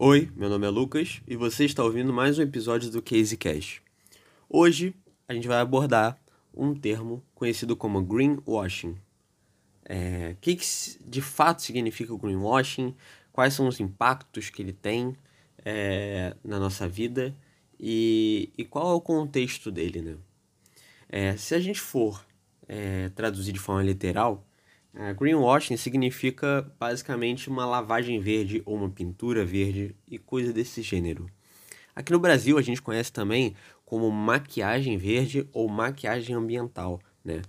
Oi, meu nome é Lucas e você está ouvindo mais um episódio do Case Cash. Hoje a gente vai abordar um termo conhecido como greenwashing. É, o que, que de fato significa o greenwashing? Quais são os impactos que ele tem é, na nossa vida e, e, qual é o contexto dele, né? É, se a gente for é, traduzir de forma literal, greenwashing significa basicamente uma lavagem verde ou uma pintura verde e coisa desse gênero. Aqui no Brasil a gente conhece também como maquiagem verde ou maquiagem ambiental, né?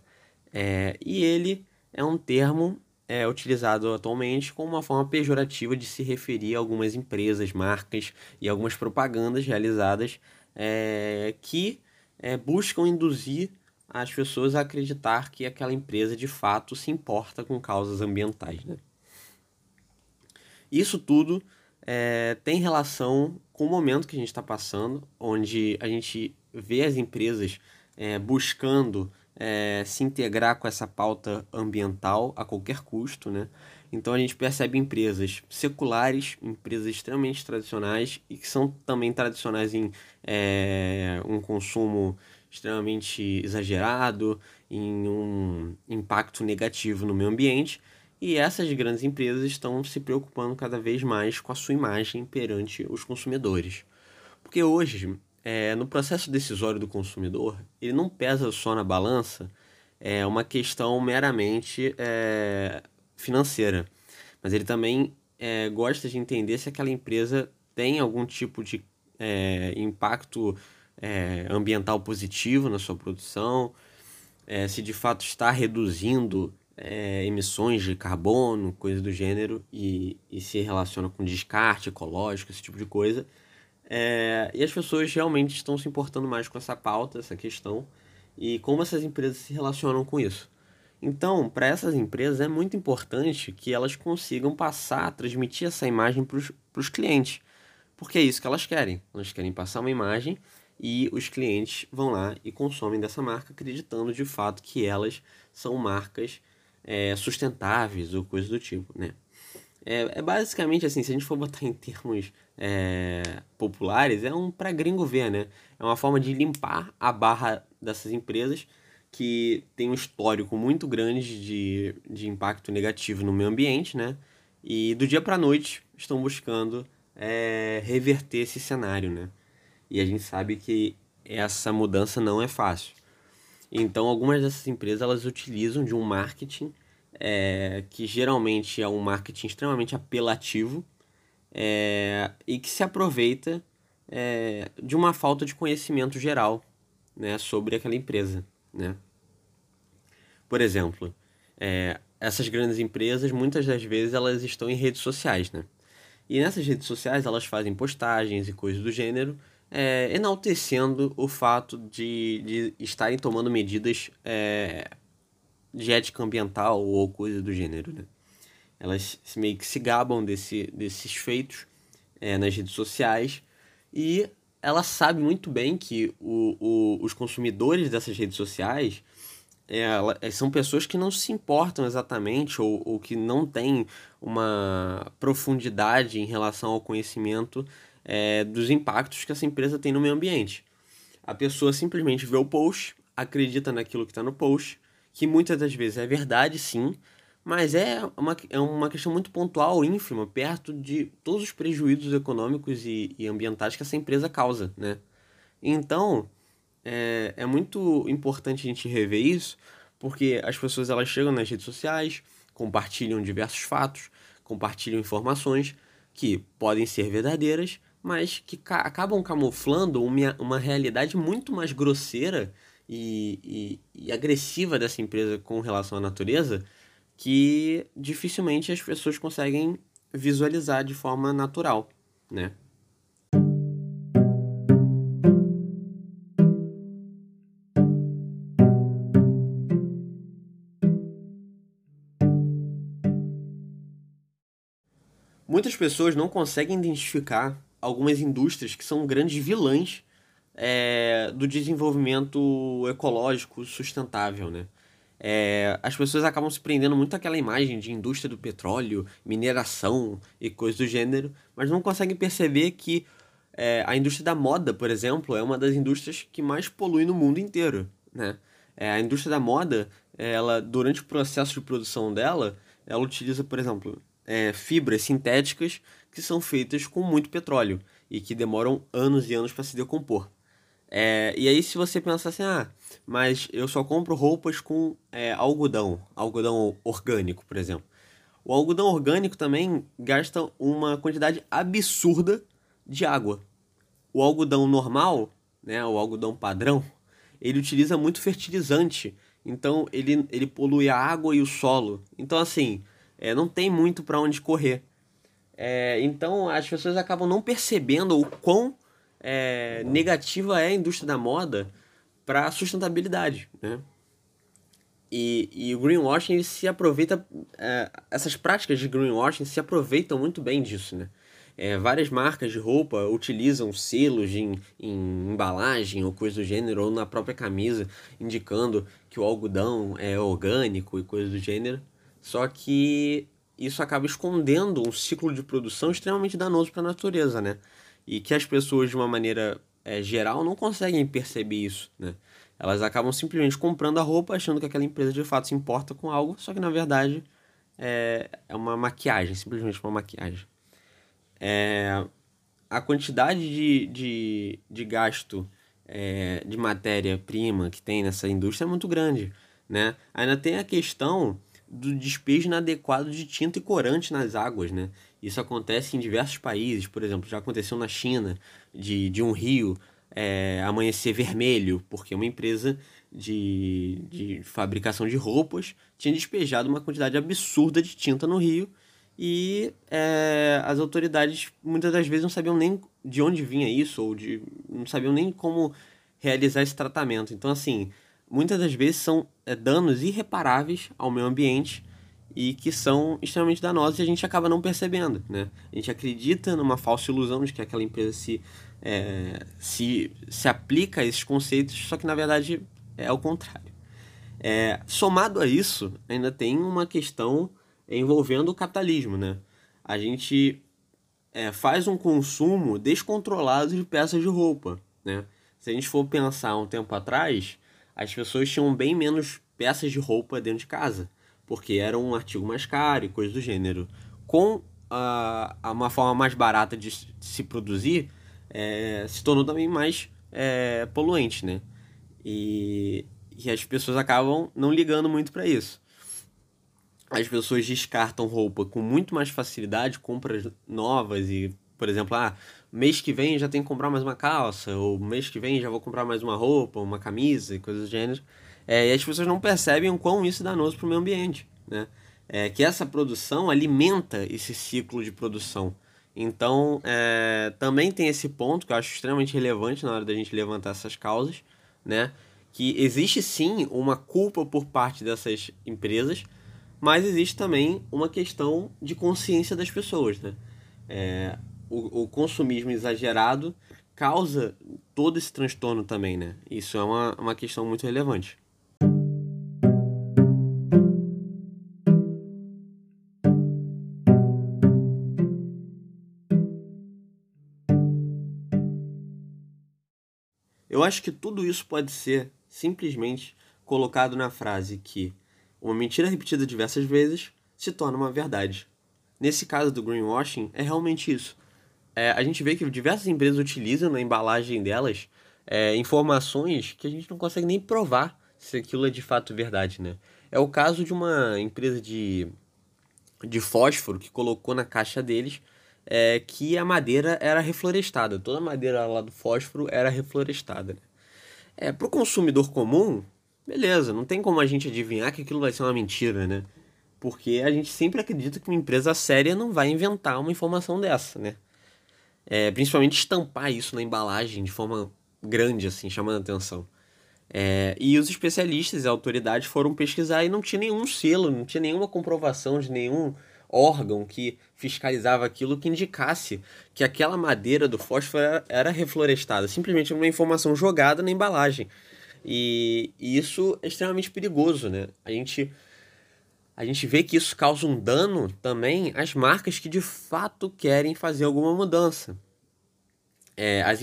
É, e ele é um termo é, utilizado atualmente como uma forma pejorativa de se referir a algumas empresas, marcas e algumas propagandas realizadas é, que é, buscam induzir as pessoas a acreditar que aquela empresa de fato se importa com causas ambientais. Né? Isso tudo é, tem relação com o momento que a gente está passando, onde a gente vê as empresas é, buscando é, se integrar com essa pauta ambiental a qualquer custo, né? Então a gente percebe empresas seculares, empresas extremamente tradicionais e que são também tradicionais em é, um consumo extremamente exagerado, em um impacto negativo no meio ambiente, e essas grandes empresas estão se preocupando cada vez mais com a sua imagem perante os consumidores. Porque hoje, é, no processo decisório do consumidor, ele não pesa só na balança é, uma questão meramente é, financeira, mas ele também é, gosta de entender se aquela empresa tem algum tipo de é, impacto é, ambiental positivo na sua produção, é, se de fato está reduzindo é, emissões de carbono, coisa do gênero, e, e se relaciona com descarte ecológico, esse tipo de coisa. É, e as pessoas realmente estão se importando mais com essa pauta, essa questão, e como essas empresas se relacionam com isso. Então, para essas empresas é muito importante que elas consigam passar, transmitir essa imagem para os clientes, porque é isso que elas querem. Elas querem passar uma imagem e os clientes vão lá e consomem dessa marca acreditando de fato que elas são marcas é, sustentáveis ou coisa do tipo, né? É, é, basicamente assim, se a gente for botar em termos é, populares, é um para gringo ver, né? É uma forma de limpar a barra dessas empresas que tem um histórico muito grande de, de impacto negativo no meio ambiente, né? E do dia para noite estão buscando é, reverter esse cenário, né? E a gente sabe que essa mudança não é fácil. Então, algumas dessas empresas elas utilizam de um marketing é, que geralmente é um marketing extremamente apelativo é, e que se aproveita é, de uma falta de conhecimento geral né, sobre aquela empresa. Né? Por exemplo, é, essas grandes empresas, muitas das vezes, elas estão em redes sociais. Né? E nessas redes sociais elas fazem postagens e coisas do gênero é, enaltecendo o fato de, de estarem tomando medidas é, de ética ambiental ou coisa do gênero. Né? Elas meio que se gabam desse, desses feitos é, nas redes sociais e ela sabe muito bem que o, o, os consumidores dessas redes sociais ela, são pessoas que não se importam exatamente ou, ou que não têm uma profundidade em relação ao conhecimento é, dos impactos que essa empresa tem no meio ambiente. A pessoa simplesmente vê o post, acredita naquilo que está no post, que muitas das vezes é verdade, sim, mas é uma, é uma questão muito pontual, ínfima, perto de todos os prejuízos econômicos e, e ambientais que essa empresa causa, né? Então, é, é muito importante a gente rever isso, porque as pessoas elas chegam nas redes sociais, compartilham diversos fatos, compartilham informações que podem ser verdadeiras, mas que ca acabam camuflando uma, uma realidade muito mais grosseira e, e, e, agressiva dessa empresa com relação à natureza que dificilmente as pessoas conseguem visualizar de forma natural, né? Muitas pessoas não conseguem identificar algumas indústrias que são grandes vilãs é, do desenvolvimento ecológico sustentável, né? é, as pessoas acabam se prendendo muito àquela imagem de indústria do petróleo, mineração e coisas do gênero, mas não conseguem perceber que é, a indústria da moda, por exemplo, é uma das indústrias que mais polui no mundo inteiro, né? É, a indústria da moda, ela durante o processo de produção dela, ela utiliza, por exemplo, é, fibras sintéticas que são feitas com muito petróleo e que demoram anos e anos para se decompor. É, e aí, se você pensa assim, ah, mas eu só compro roupas com é, algodão, algodão orgânico, por exemplo. O algodão orgânico também gasta uma quantidade absurda de água. O algodão normal, né, o algodão padrão, ele utiliza muito fertilizante, então ele, ele polui a água e o solo. Então, assim, é, não tem muito para onde correr. É, então, as pessoas acabam não percebendo o quão é, negativa é a indústria da moda para a sustentabilidade, né? E, e o greenwashing se aproveita, é, essas práticas de greenwashing se aproveitam muito bem disso, né? É, várias marcas de roupa utilizam selos em, em embalagem ou coisa do gênero, ou na própria camisa, indicando que o algodão é orgânico e coisa do gênero. Só que isso acaba escondendo um ciclo de produção extremamente danoso para a natureza, né? e que as pessoas, de uma maneira é, geral, não conseguem perceber isso, né? Elas acabam simplesmente comprando a roupa, achando que aquela empresa de fato se importa com algo, só que na verdade é, é uma maquiagem, simplesmente uma maquiagem. É, a quantidade de, de, de gasto é, de matéria-prima que tem nessa indústria é muito grande, né? Ainda tem a questão do despejo inadequado de tinta e corante nas águas, né? Isso acontece em diversos países, por exemplo, já aconteceu na China, de, de um rio é, amanhecer vermelho, porque uma empresa de, de fabricação de roupas tinha despejado uma quantidade absurda de tinta no rio e é, as autoridades muitas das vezes não sabiam nem de onde vinha isso, ou de, não sabiam nem como realizar esse tratamento. Então, assim, muitas das vezes são é, danos irreparáveis ao meio ambiente e que são extremamente danosos e a gente acaba não percebendo, né? A gente acredita numa falsa ilusão de que aquela empresa se, é, se, se aplica a esses conceitos, só que na verdade é o contrário. É, somado a isso, ainda tem uma questão envolvendo o capitalismo, né? A gente é, faz um consumo descontrolado de peças de roupa, né? Se a gente for pensar um tempo atrás, as pessoas tinham bem menos peças de roupa dentro de casa porque era um artigo mais caro e coisa do gênero. Com a, a uma forma mais barata de, de se produzir, é, se tornou também mais é, poluente, né? E, e as pessoas acabam não ligando muito para isso. As pessoas descartam roupa com muito mais facilidade, compras novas e, por exemplo, ah, mês que vem já tem que comprar mais uma calça, ou mês que vem já vou comprar mais uma roupa, uma camisa e coisas do gênero. É, e as pessoas não percebem o quão isso é danoso para o meio ambiente. Né? É, que essa produção alimenta esse ciclo de produção. Então, é, também tem esse ponto que eu acho extremamente relevante na hora da gente levantar essas causas, né? Que existe sim uma culpa por parte dessas empresas, mas existe também uma questão de consciência das pessoas, né? É, o, o consumismo exagerado causa todo esse transtorno também, né? Isso é uma, uma questão muito relevante. Eu acho que tudo isso pode ser simplesmente colocado na frase que uma mentira repetida diversas vezes se torna uma verdade. Nesse caso do greenwashing, é realmente isso. É, a gente vê que diversas empresas utilizam na embalagem delas é, informações que a gente não consegue nem provar se aquilo é de fato verdade, né? É o caso de uma empresa de, de fósforo que colocou na caixa deles é, que a madeira era reflorestada. Toda a madeira lá do fósforo era reflorestada. Né? É, para o consumidor comum, beleza, não tem como a gente adivinhar que aquilo vai ser uma mentira, né? Porque a gente sempre acredita que uma empresa séria não vai inventar uma informação dessa, né? É, principalmente estampar isso na embalagem de forma grande, assim, chamando atenção. É, e os especialistas e autoridades foram pesquisar e não tinha nenhum selo, não tinha nenhuma comprovação de nenhum órgão que fiscalizava aquilo que indicasse que aquela madeira do fósforo era, era reflorestada, simplesmente uma informação jogada na embalagem. E, e isso é extremamente perigoso, né? A gente, a gente vê que isso causa um dano também às marcas que de fato querem fazer alguma mudança. É, as,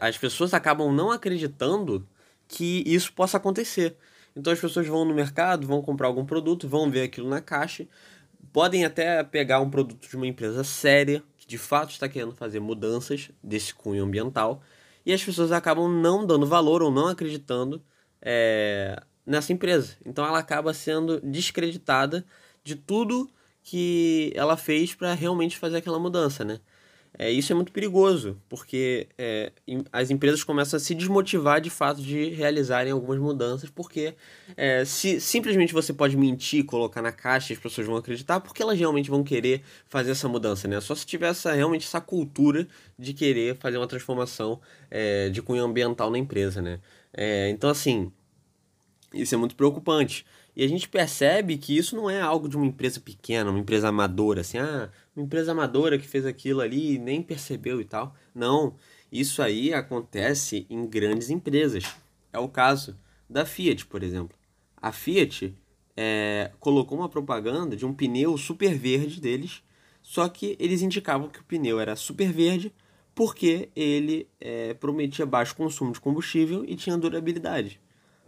as pessoas acabam não acreditando que isso possa acontecer. Então as pessoas vão no mercado, vão comprar algum produto, vão ver aquilo na caixa, podem até pegar um produto de uma empresa séria, que de fato está querendo fazer mudanças desse cunho ambiental, e as pessoas acabam não dando valor ou não acreditando é, nessa empresa. Então ela acaba sendo descreditada de tudo que ela fez para realmente fazer aquela mudança, né? É, isso é muito perigoso, porque é, as empresas começam a se desmotivar de fato de realizarem algumas mudanças, porque é, se simplesmente você pode mentir, colocar na caixa as pessoas vão acreditar, porque elas realmente vão querer fazer essa mudança, né? Só se tiver essa, realmente essa cultura de querer fazer uma transformação é, de cunho ambiental na empresa, né? É, então, assim, isso é muito preocupante. E a gente percebe que isso não é algo de uma empresa pequena, uma empresa amadora, assim, ah, uma empresa amadora que fez aquilo ali e nem percebeu e tal. Não, isso aí acontece em grandes empresas. É o caso da Fiat, por exemplo. A Fiat é, colocou uma propaganda de um pneu super verde deles, só que eles indicavam que o pneu era super verde porque ele é, prometia baixo consumo de combustível e tinha durabilidade.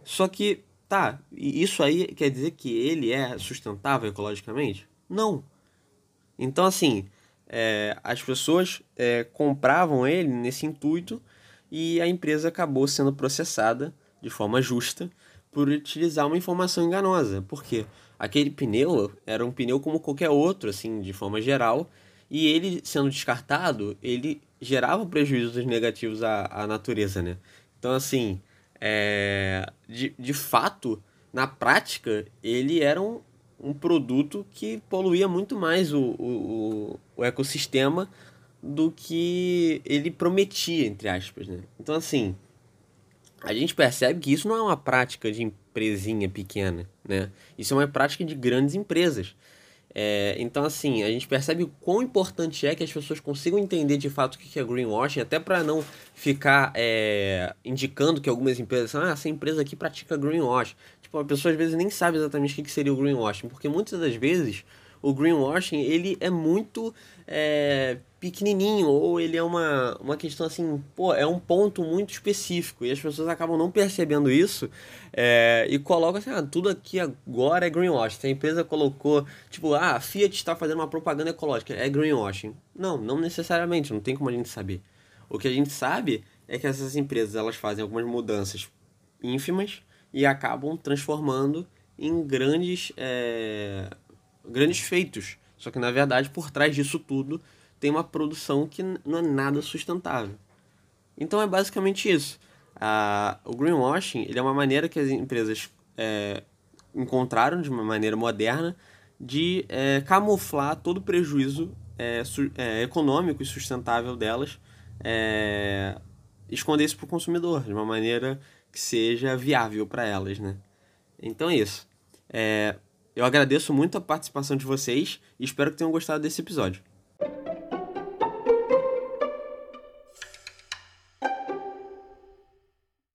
Só que Tá, isso aí quer dizer que ele é sustentável ecologicamente? Não. Então, assim, é, as pessoas é, compravam ele nesse intuito e a empresa acabou sendo processada de forma justa por utilizar uma informação enganosa. Porque aquele pneu era um pneu como qualquer outro, assim, de forma geral, e ele sendo descartado, ele gerava prejuízos negativos à, à natureza, né? Então, assim, é, de, de fato, na prática, ele era um, um produto que poluía muito mais o, o, o ecossistema do que ele prometia, entre aspas. Né? Então, assim, a gente percebe que isso não é uma prática de empresinha pequena, né? Isso é uma prática de grandes empresas. É, então, assim, a gente percebe o quão importante é que as pessoas consigam entender de fato o que é greenwashing, até para não ficar é, indicando que algumas empresas, ah, essa empresa aqui pratica greenwashing. Tipo, a pessoa às vezes nem sabe exatamente o que seria o greenwashing, porque muitas das vezes o greenwashing ele é muito é, pequenininho ou ele é uma, uma questão assim, pô, é um ponto muito específico e as pessoas acabam não percebendo isso é, e colocam assim, ah, tudo aqui agora é greenwashing. A empresa colocou, tipo, ah, a Fiat está fazendo uma propaganda ecológica, é greenwashing. Não, não necessariamente, não tem como a gente saber. O que a gente sabe é que essas empresas elas fazem algumas mudanças ínfimas e acabam transformando em grandes é, grandes feitos. Só que na verdade, por trás disso tudo, tem uma produção que não é nada sustentável. Então é basicamente isso. O greenwashing ele é uma maneira que as empresas é, encontraram de uma maneira moderna de é, camuflar todo o prejuízo é, é econômico e sustentável delas, é, esconder isso para o consumidor de uma maneira que seja viável para elas, né? Então é isso. É, eu agradeço muito a participação de vocês e espero que tenham gostado desse episódio.